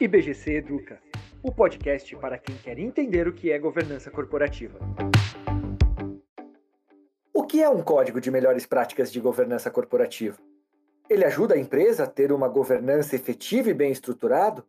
IBGC Educa, o podcast para quem quer entender o que é governança corporativa. O que é um código de melhores práticas de governança corporativa? Ele ajuda a empresa a ter uma governança efetiva e bem estruturado?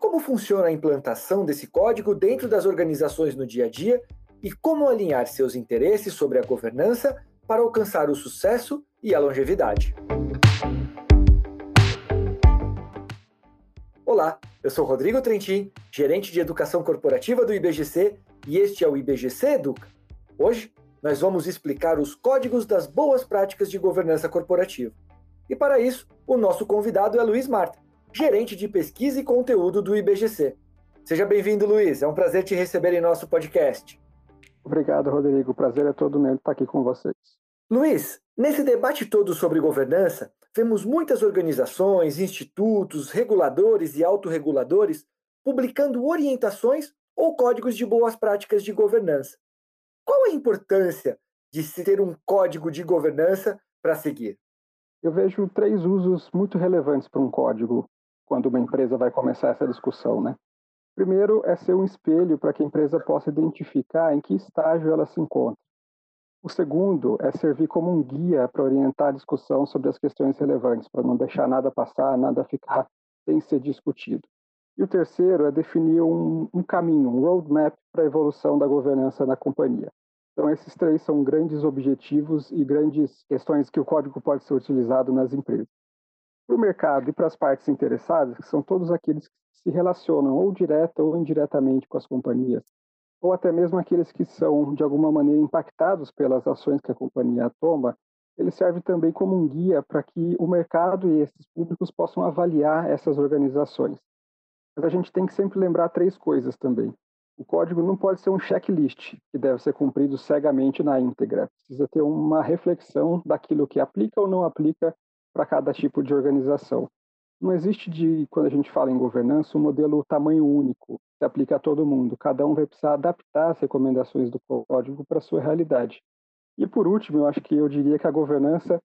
Como funciona a implantação desse código dentro das organizações no dia a dia e como alinhar seus interesses sobre a governança para alcançar o sucesso e a longevidade? Olá, eu sou Rodrigo Trentin, gerente de educação corporativa do IBGC e este é o IBGC Educa. Hoje nós vamos explicar os códigos das boas práticas de governança corporativa. E para isso, o nosso convidado é Luiz Marta, gerente de pesquisa e conteúdo do IBGC. Seja bem-vindo, Luiz. É um prazer te receber em nosso podcast. Obrigado, Rodrigo. O prazer é todo meu estar aqui com vocês. Luiz, nesse debate todo sobre governança, vemos muitas organizações, institutos, reguladores e autorreguladores publicando orientações ou códigos de boas práticas de governança. Qual a importância de se ter um código de governança para seguir? Eu vejo três usos muito relevantes para um código quando uma empresa vai começar essa discussão, né? Primeiro é ser um espelho para que a empresa possa identificar em que estágio ela se encontra. O segundo é servir como um guia para orientar a discussão sobre as questões relevantes, para não deixar nada passar, nada ficar sem ser discutido. E o terceiro é definir um, um caminho, um roadmap para a evolução da governança na companhia. Então, esses três são grandes objetivos e grandes questões que o código pode ser utilizado nas empresas. Para o mercado e para as partes interessadas, que são todos aqueles que se relacionam ou direta ou indiretamente com as companhias, ou até mesmo aqueles que são, de alguma maneira, impactados pelas ações que a companhia toma, ele serve também como um guia para que o mercado e esses públicos possam avaliar essas organizações. Mas a gente tem que sempre lembrar três coisas também. O código não pode ser um checklist que deve ser cumprido cegamente na íntegra. Precisa ter uma reflexão daquilo que aplica ou não aplica para cada tipo de organização. Não existe, de, quando a gente fala em governança, um modelo tamanho único se aplica a todo mundo. Cada um vai precisar adaptar as recomendações do código para a sua realidade. E por último, eu acho que eu diria que a governança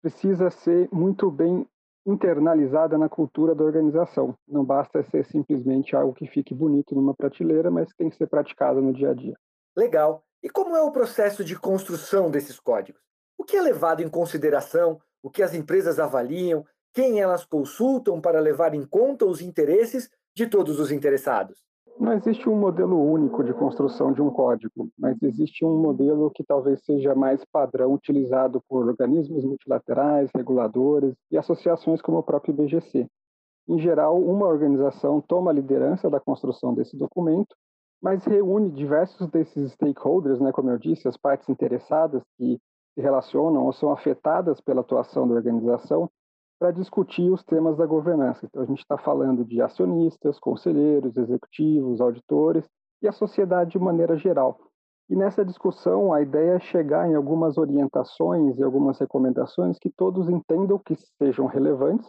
precisa ser muito bem internalizada na cultura da organização. Não basta ser simplesmente algo que fique bonito numa prateleira, mas tem que ser praticado no dia a dia. Legal. E como é o processo de construção desses códigos? O que é levado em consideração? O que as empresas avaliam? quem elas consultam para levar em conta os interesses de todos os interessados? Não existe um modelo único de construção de um código, mas existe um modelo que talvez seja mais padrão utilizado por organismos multilaterais, reguladores e associações como o próprio IBGC. Em geral, uma organização toma a liderança da construção desse documento, mas reúne diversos desses stakeholders, né, como eu disse, as partes interessadas que se relacionam ou são afetadas pela atuação da organização, para discutir os temas da governança. Então, a gente está falando de acionistas, conselheiros, executivos, auditores e a sociedade de maneira geral. E nessa discussão, a ideia é chegar em algumas orientações e algumas recomendações que todos entendam que sejam relevantes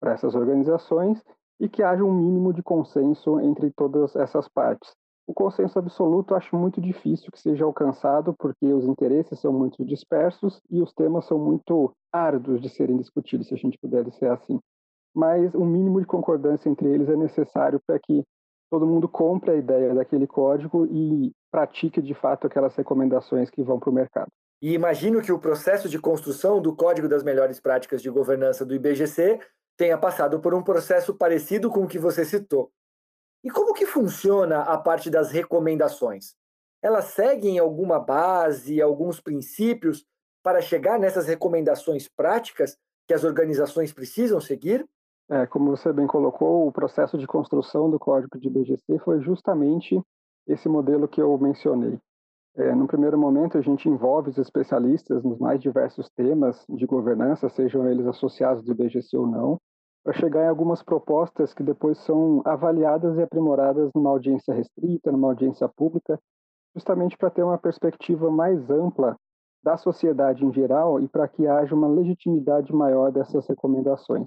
para essas organizações e que haja um mínimo de consenso entre todas essas partes. O consenso absoluto acho muito difícil que seja alcançado, porque os interesses são muito dispersos e os temas são muito árduos de serem discutidos, se a gente puder dizer assim. Mas um mínimo de concordância entre eles é necessário para que todo mundo compre a ideia daquele código e pratique de fato aquelas recomendações que vão para o mercado. E imagino que o processo de construção do Código das Melhores Práticas de Governança do IBGC tenha passado por um processo parecido com o que você citou. E como que funciona a parte das recomendações? Elas seguem alguma base, alguns princípios para chegar nessas recomendações práticas que as organizações precisam seguir? É, como você bem colocou, o processo de construção do código de BGC foi justamente esse modelo que eu mencionei. É, no primeiro momento, a gente envolve os especialistas nos mais diversos temas de governança, sejam eles associados do BGC ou não, para chegar em algumas propostas que depois são avaliadas e aprimoradas numa audiência restrita, numa audiência pública, justamente para ter uma perspectiva mais ampla da sociedade em geral e para que haja uma legitimidade maior dessas recomendações.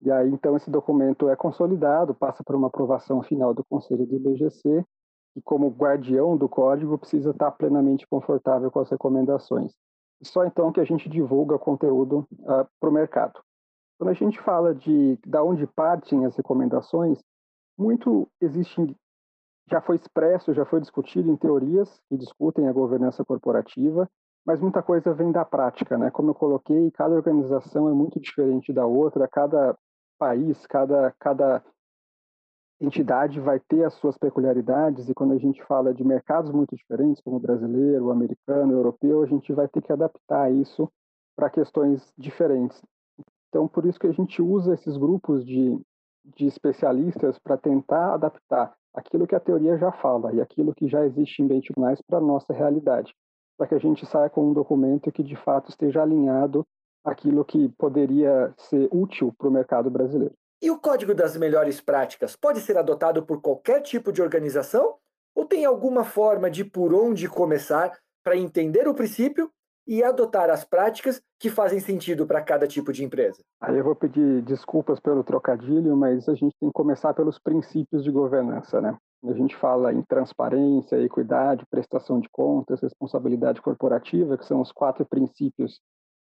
E aí, então, esse documento é consolidado, passa por uma aprovação final do Conselho do IBGC, e como guardião do código, precisa estar plenamente confortável com as recomendações. E só então que a gente divulga conteúdo uh, para o mercado. Quando a gente fala de da onde partem as recomendações, Muito existe, já foi expresso, já foi discutido em teorias que discutem a governança corporativa, mas muita coisa vem da prática, né? Como eu coloquei, cada organização é muito diferente da outra, cada país, cada, cada entidade vai ter as suas peculiaridades e quando a gente fala de mercados muito diferentes, como o brasileiro, o americano, o europeu, a gente vai ter que adaptar isso para questões diferentes. Então, por isso que a gente usa esses grupos de, de especialistas para tentar adaptar aquilo que a teoria já fala e aquilo que já existe em benchmarks para a nossa realidade, para que a gente saia com um documento que de fato esteja alinhado àquilo que poderia ser útil para o mercado brasileiro. E o código das melhores práticas pode ser adotado por qualquer tipo de organização? Ou tem alguma forma de por onde começar para entender o princípio e adotar as práticas que fazem sentido para cada tipo de empresa? Aí eu vou pedir desculpas pelo trocadilho, mas a gente tem que começar pelos princípios de governança, né? A gente fala em transparência, equidade, prestação de contas, responsabilidade corporativa, que são os quatro princípios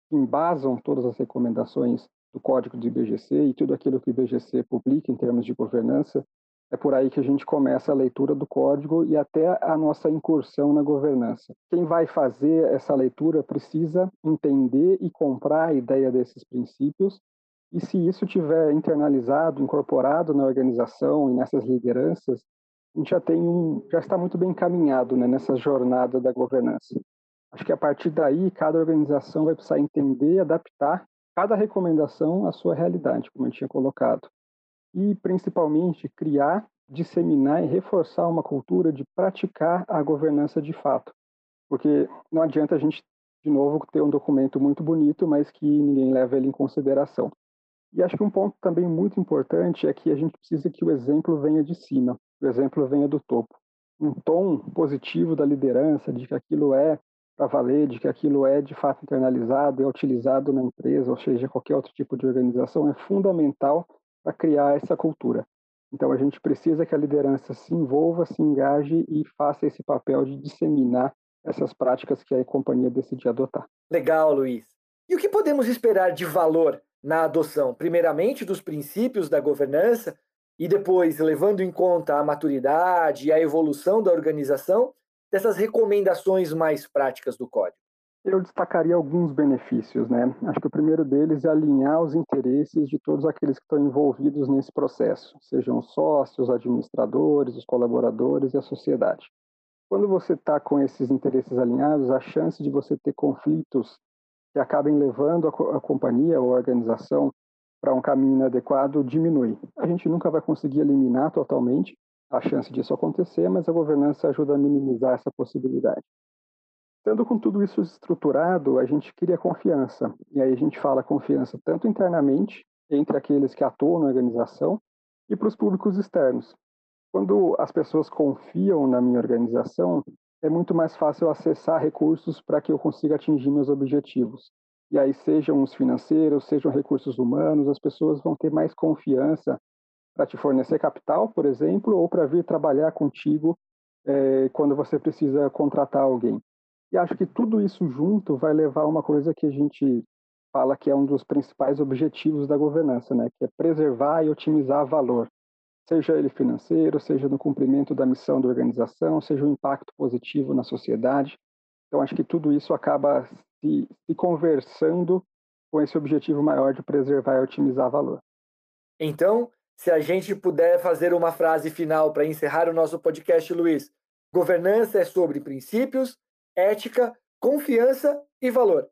que embasam todas as recomendações do código do IBGC e tudo aquilo que o IBGC publica em termos de governança, é por aí que a gente começa a leitura do código e até a nossa incursão na governança. Quem vai fazer essa leitura precisa entender e comprar a ideia desses princípios, e se isso tiver internalizado, incorporado na organização e nessas lideranças, a gente já tem um, já está muito bem encaminhado né, nessa jornada da governança. Acho que a partir daí cada organização vai precisar entender adaptar cada recomendação à sua realidade, como eu tinha colocado. E, principalmente, criar, disseminar e reforçar uma cultura de praticar a governança de fato. Porque não adianta a gente, de novo, ter um documento muito bonito, mas que ninguém leva ele em consideração. E acho que um ponto também muito importante é que a gente precisa que o exemplo venha de cima, o exemplo venha do topo. Um tom positivo da liderança, de que aquilo é para valer, de que aquilo é de fato internalizado, é utilizado na empresa, ou seja, qualquer outro tipo de organização, é fundamental para criar essa cultura. Então a gente precisa que a liderança se envolva, se engaje e faça esse papel de disseminar essas práticas que a companhia decidir adotar. Legal, Luiz. E o que podemos esperar de valor na adoção, primeiramente dos princípios da governança e depois levando em conta a maturidade e a evolução da organização, dessas recomendações mais práticas do código? Eu destacaria alguns benefícios, né? Acho que o primeiro deles é alinhar os interesses de todos aqueles que estão envolvidos nesse processo, sejam os sócios, administradores, os colaboradores e a sociedade. Quando você está com esses interesses alinhados, a chance de você ter conflitos que acabem levando a, a companhia ou a organização para um caminho inadequado diminui. A gente nunca vai conseguir eliminar totalmente, a chance disso acontecer, mas a governança ajuda a minimizar essa possibilidade. Tendo com tudo isso estruturado, a gente cria confiança. E aí a gente fala confiança tanto internamente, entre aqueles que atuam na organização, e para os públicos externos. Quando as pessoas confiam na minha organização, é muito mais fácil acessar recursos para que eu consiga atingir meus objetivos. E aí, sejam os financeiros, sejam recursos humanos, as pessoas vão ter mais confiança para te fornecer capital, por exemplo, ou para vir trabalhar contigo é, quando você precisa contratar alguém. E acho que tudo isso junto vai levar a uma coisa que a gente fala que é um dos principais objetivos da governança, né? que é preservar e otimizar valor, seja ele financeiro, seja no cumprimento da missão da organização, seja o um impacto positivo na sociedade. Então, acho que tudo isso acaba se, se conversando com esse objetivo maior de preservar e otimizar valor. Então, se a gente puder fazer uma frase final para encerrar o nosso podcast, Luiz. Governança é sobre princípios, ética, confiança e valor.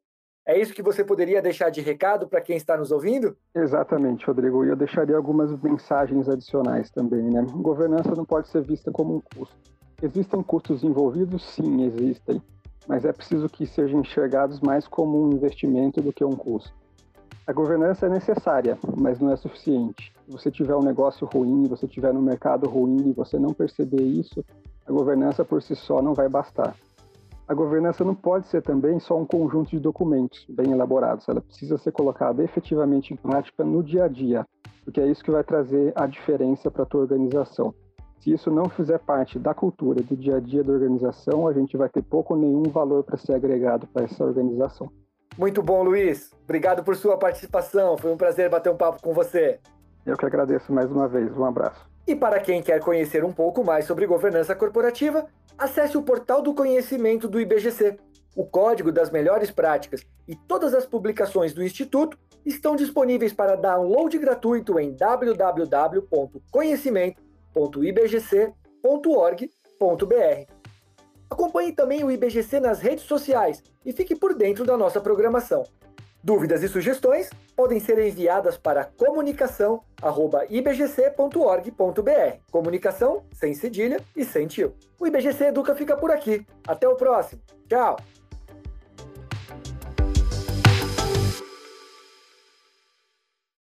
É isso que você poderia deixar de recado para quem está nos ouvindo? Exatamente, Rodrigo. E eu deixaria algumas mensagens adicionais também. Né? Governança não pode ser vista como um custo. Existem custos envolvidos? Sim, existem. Mas é preciso que sejam enxergados mais como um investimento do que um custo. A governança é necessária, mas não é suficiente. Se você tiver um negócio ruim, você tiver no mercado ruim e você não perceber isso, a governança por si só não vai bastar. A governança não pode ser também só um conjunto de documentos bem elaborados, ela precisa ser colocada efetivamente em prática no dia a dia, porque é isso que vai trazer a diferença para a tua organização. Se isso não fizer parte da cultura do dia a dia da organização, a gente vai ter pouco ou nenhum valor para ser agregado para essa organização. Muito bom, Luiz. Obrigado por sua participação. Foi um prazer bater um papo com você. Eu que agradeço mais uma vez. Um abraço. E para quem quer conhecer um pouco mais sobre governança corporativa, acesse o portal do conhecimento do IBGC. O código das melhores práticas e todas as publicações do Instituto estão disponíveis para download gratuito em www.conhecimento.ibgc.org.br. Acompanhe também o IBGC nas redes sociais e fique por dentro da nossa programação. Dúvidas e sugestões podem ser enviadas para comunicação@ibgc.org.br. Comunicação sem cedilha e sem tio. O IBGC Educa fica por aqui. Até o próximo. Tchau.